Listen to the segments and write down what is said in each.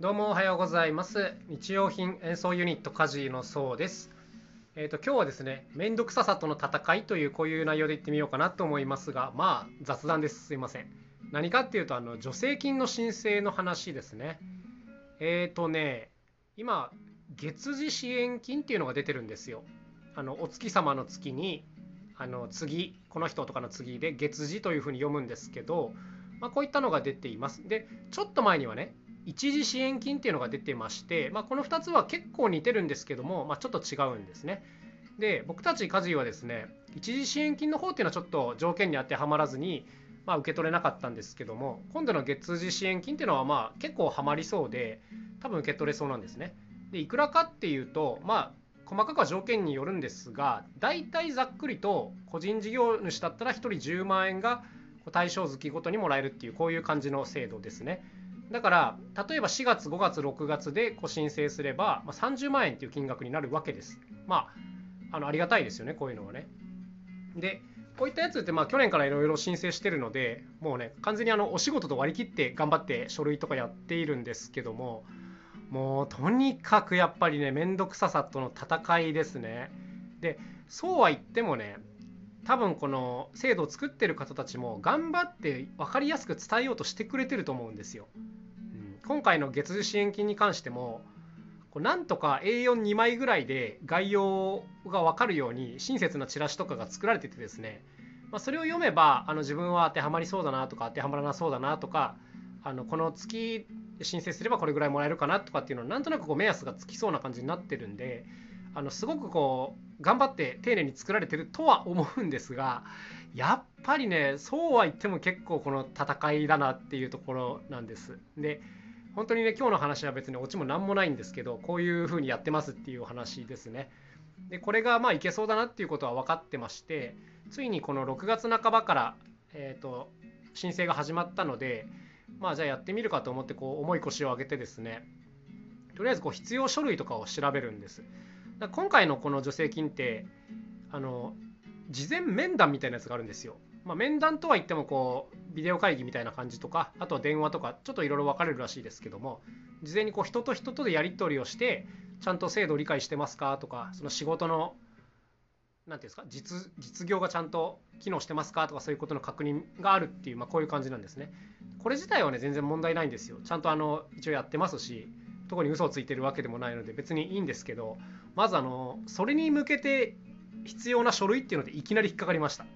どうもおはようございます。日用品演奏ユニットカジのそうです。えっ、と今日はですね、めんどくささとの戦いというこういう内容で言ってみようかなと思いますが、まあ雑談です。すいません。何かっていうとあの助成金の申請の話ですね。えっ、とね、今月次支援金っていうのが出てるんですよ。あのお月様の月にあの次この人とかの次で月次というふうに読むんですけど、まあ、こういったのが出ています。でちょっと前にはね一時支援金っていうのが出てまして、まあ、この2つは結構似てるんですけども、まあ、ちょっと違うんですね。で僕たち家事はですね一時支援金の方っていうのはちょっと条件に当てはまらずに、まあ、受け取れなかったんですけども今度の月次支援金っていうのはまあ結構はまりそうで多分受け取れそうなんですね。でいくらかっていうとまあ細かくは条件によるんですが大体ざっくりと個人事業主だったら1人10万円が対象月ごとにもらえるっていうこういう感じの制度ですね。だから例えば4月5月6月でこう申請すれば、まあ、30万円っていう金額になるわけです。まああのありがたいですよねこういうのはね。でこういったやつってまあ去年からいろいろ申請してるのでもうね完全にあのお仕事と割り切って頑張って書類とかやっているんですけどももうとにかくやっぱりね面倒くささとの戦いですね。でそうは言ってもね多分この制度を作ってる方たちも頑張って分かりやすく伝えようとしてくれてると思うんですよ。うん、今回の月次支援金に関してもこうなんとか A42 枚ぐらいで概要が分かるように親切なチラシとかが作られててですね、まあ、それを読めばあの自分は当てはまりそうだなとか当てはまらなそうだなとかあのこの月申請すればこれぐらいもらえるかなとかっていうのはなんとなくこう目安がつきそうな感じになってるんであのすごくこう頑張って丁寧に作られてるとは思うんですがやっぱりねそうは言っても結構この戦いだなっていうところなんです。で本当にね今日の話は別にオチも何もないんですけどこういう風にやってますっていうお話ですね。でこれがまあいけそうだなっていうことは分かってましてついにこの6月半ばから、えーと申請が始まったのでまあじゃあやってみるかと思ってこう重い腰を上げてですねとりあえずこう必要書類とかを調べるんです。今回のこの助成金ってあの事前面談みたいなやつがあるんですよ。まあ、面談とは言ってもこうビデオ会議みたいな感じとかあとは電話とかちょっといろいろ分かれるらしいですけども事前にこう人と人とでやり取りをしてちゃんと制度を理解してますかとかその仕事の何ていうんですか実実業がちゃんと機能してますかとかそういうことの確認があるっていう、まあ、こういう感じなんですね。これ自体はね全然問題ないんですよ。ちゃんとあの一応やってますし特に嘘をついてるわけでもないので別にいいんですけどまずあのそれに向けて必要な書類っていうのでいきなり引っかかりました。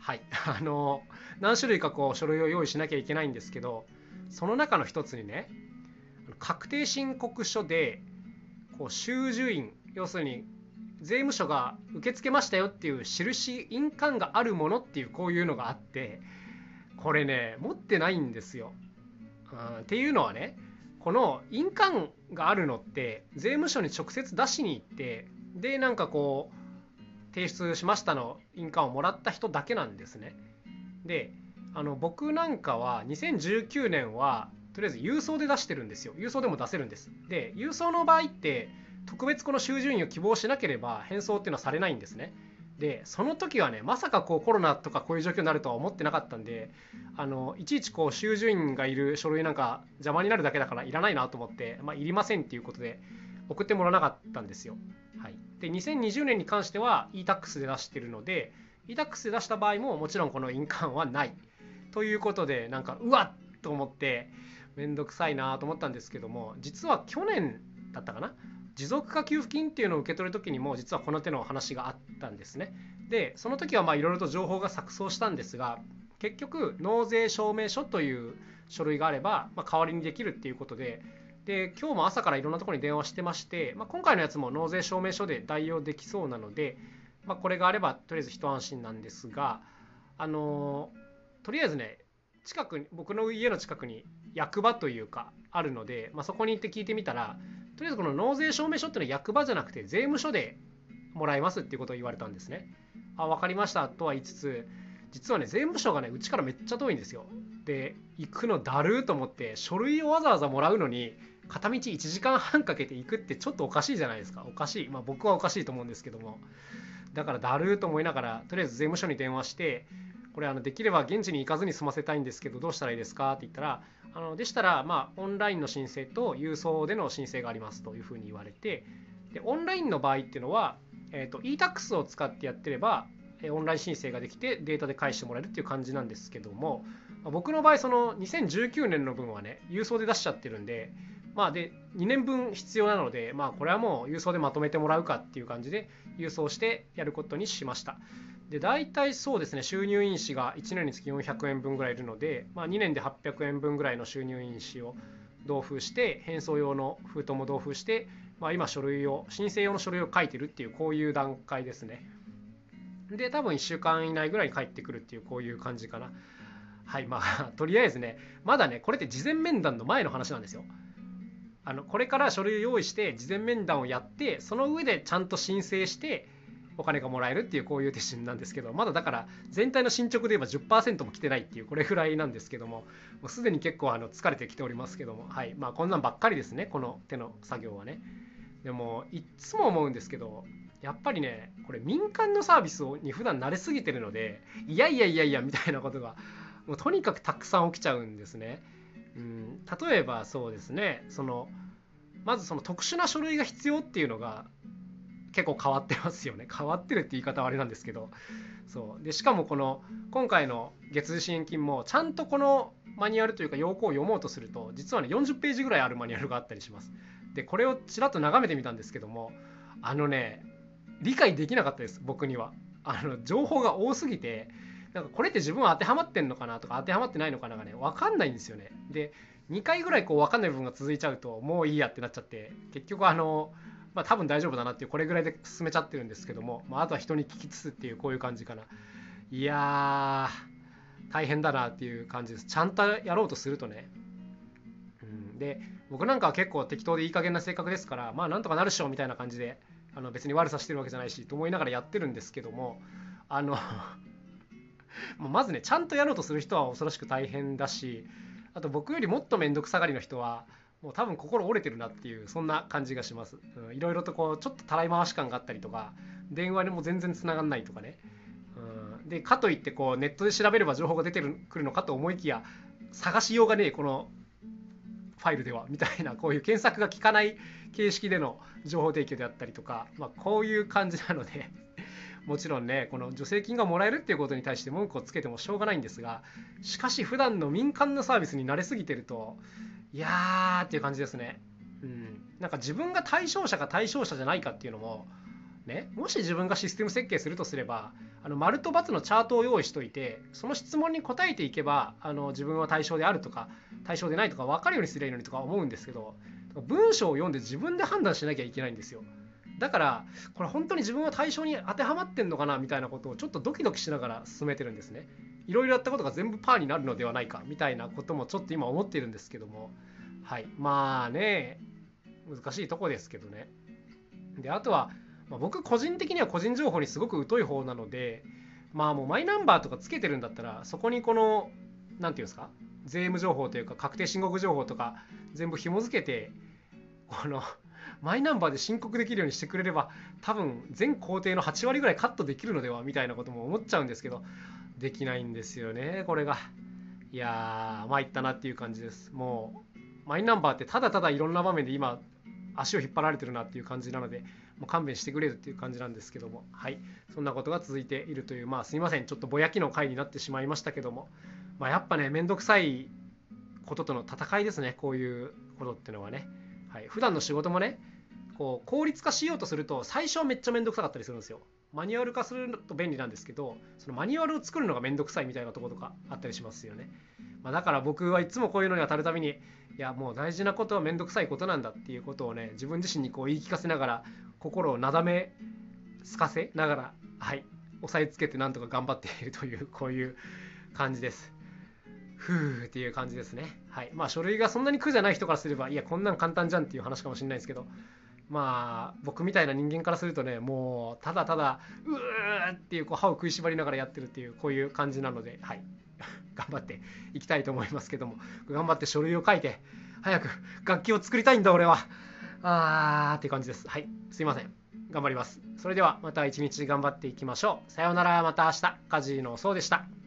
はい。あの何種類かこう書類を用意しなきゃいけないんですけどその中の一つにね確定申告書でこう収受印要するに税務署が受け付けましたよっていう印印鑑があるものっていうこういうのがあってこれね持ってないんですよ、うん、っていうのはねこの印鑑があるのって税務署に直接出しに行ってでなんかこう提出しましたの印鑑をもらった人だけなんですね。であの僕なんかは2019年はとりあえず郵送で出してるんですよ。郵送でも出せるんです。で郵送の場合って特別この収受印を希望しなければ返送っていうのはされないんですね。でその時はねまさかこうコロナとかこういう状況になるとは思ってなかったんであのいちいちこう収受印がいる書類なんか邪魔になるだけだからいらないなと思って、まあ、いりませんっていうことで送ってもらわなかったんですよ。はい、で2020年に関しては e-tax で出してるので e-tax で出した場合ももちろんこの印鑑はないということでなんかうわっと思って面倒くさいなと思ったんですけども実は去年だったかな持続化給付金っていうのを受け取る時にも実はこの手の話があったんですね。でその時はいろいろと情報が錯綜したんですが結局納税証明書という書類があれば、まあ、代わりにできるっていうことでで今日も朝からいろんなところに電話してまして、まあ、今回のやつも納税証明書で代用できそうなので、まあ、これがあればとりあえず一安心なんですがあの、とりあえずね近くに僕の家の近くに役場というかあるので、まあ、そこに行って聞いてみたらとりあえずこの納税証明書っていうのは役場じゃなくて税務署でもらえますっていうことを言われたんですね。あ分かりましたとは言いつつ実はね税務署がねうちからめっちゃ遠いんですよ。で行くのだるーと思って書類をわざわざもらうのに片道1時間半かけて行くってちょっとおかしいじゃないですかおかしいまあ僕はおかしいと思うんですけどもだからだるーと思いながらとりあえず税務署に電話してこれあのできれば現地に行かずに済ませたいんですけどどうしたらいいですか？って言ったらあのでしたらまあオンラインの申請と郵送での申請がありますというふうに言われてでオンラインの場合っていうのは、えーと、e-tax を使ってやってればオンライン申請ができてデータで返してもらえるっていう感じなんですけども僕の場合その2019年の分はね郵送で出しちゃってるんでまあで2年分必要なのでまあこれはもう郵送でまとめてもらうかっていう感じで郵送してやることにしました。で大体そうですね。収入印紙が1年につき400円分ぐらいいるので、まあ、2年で800円分ぐらいの収入印紙を同封して返送用の封筒も同封して、まあ、今書類を申請用の書類を書いてるっていうこういう段階ですね。で多分1週間以内ぐらいに帰ってくるっていうこういう感じかな。はいまあ とりあえずねまだねこれって事前面談の前の話なんですよ。あのこれから書類を用意して事前面談をやってその上でちゃんと申請してお金がもらえるっていうこういう手順なんですけどまだだから全体の進捗で言えば10%も来てないっていうこれぐらいなんですけどももうすでに結構あの疲れてきておりますけどもはい。まあこんなんばっかりですねこの手の作業はね。でもいっつも思うんですけどやっぱりねこれ民間のサービスに普段慣れすぎてるのでいやいやいやいやみたいなことがもうとにかくたくさん起きちゃうんですね。うん、例えばそうですねそのまずその特殊な書類が必要っていうのが結構変わってますよね。変わってるって言い方はあれなんですけど。そう。でしかもこの今回の月次支援金もちゃんとこのマニュアルというか要項を読もうとすると実はね40ページぐらいあるマニュアルがあったりします。でこれをちらっと眺めてみたんですけどもあのね理解できなかったです僕には。あの情報が多すぎてなんかこれって自分は当てはまってんのかなとか当てはまってないのかながね分かんないんですよね。で2回ぐらいこう分かんない部分が続いちゃうともういいやってなっちゃって結局あのまあ、多分大丈夫だなっていうこれぐらいで進めちゃってるんですけども、まあ、あとは人に聞きつつっていうこういう感じかな。いやー大変だなっていう感じです。ちゃんとやろうとするとね、うん、で僕なんかは結構適当でいい加減な性格ですからまあなんとかなるっしょみたいな感じであの別に悪さしてるわけじゃないしと思いながらやってるんですけどもあの まずねちゃんとやろうとする人は恐ろしく大変だしあと僕よりもっと面倒くさがりの人はもう多分心折れてるなっていうそんな感じがします、うん、いろいろとこうちょっとたらい回し感があったりとか電話にも全然つながんないとかね、うん、でかといってこうネットで調べれば情報が出てくるのかと思いきや探しようがねえこのファイルではみたいなこういう検索が効かない形式での情報提供であったりとか、まあ、こういう感じなのでもちろんねこの助成金がもらえるっていうことに対して文句をつけてもしょうがないんですがしかし普段の民間のサービスに慣れすぎてるといやーっていう感じですね。うん、なんか自分が対象者か対象者じゃないかっていうのも、ね、もし自分がシステム設計するとすればあの丸と×のチャートを用意しといてその質問に答えていけばあの自分は対象であるとか対象でないとか分かるようにすればいいのにとか思うんですけど文章を読んで自分で判断しなきゃいけないんですよ。だからこれ本当に自分は対象に当てはまってんのかなみたいなことをちょっとドキドキしながら進めてるんですね。いろいろやったことが全部パーになるのではないかみたいなこともちょっと今思っているんですけども。はい。まあね。難しいとこですけどね。であとは、まあ、僕個人的には個人情報にすごく疎い方なのでまあもうマイナンバーとかつけてるんだったらそこにこの何て言うんですか？税務情報というか確定申告情報とか全部紐付けてこのマイナンバーで申告できるようにしてくれれば多分全工程の8割ぐらいカットできるのでは？みたいなことも思っちゃうんですけどできないんですよねこれが。いやー参ったなっていう感じです。もうマイナンバーってただただいろんな場面で今足を引っ張られてるなっていう感じなのでもう勘弁してくれるっていう感じなんですけども。はい。そんなことが続いているというまあすいません。ちょっとぼやきの回になってしまいましたけども。まあやっぱねめんどくさいこととの戦いですね。こういうことっていうのはね。はい。普段の仕事もねこう効率化しようとすると最初はめっちゃめんどくさかったりするんですよ。マニュアル化すると便利なんですけどそのマニュアルを作るのがめんどくさいみたいなところとかあったりしますよね。まあ、だから僕はいつもこういうのに当たるたびにいやもう大事なことはめんどくさいことなんだっていうことをね自分自身にこう言い聞かせながら心をなだめすかせながらはい押さえつけてなんとか頑張っているというこういう感じです。ふーっていう感じですね。はい。まあ書類がそんなに苦じゃない人からすればいやこんなん簡単じゃんっていう話かもしれないですけどまあ僕みたいな人間からするとねもうただただうーっていうこう歯を食いしばりながらやってるっていうこういう感じなのではい。頑張っていきたいと思いますけども。頑張って書類を書いて早く楽器を作りたいんだ俺は。あーって感じです。はい。すいません。頑張ります。それではまた一日頑張っていきましょう。さようなら。また明日。カジノそうでした。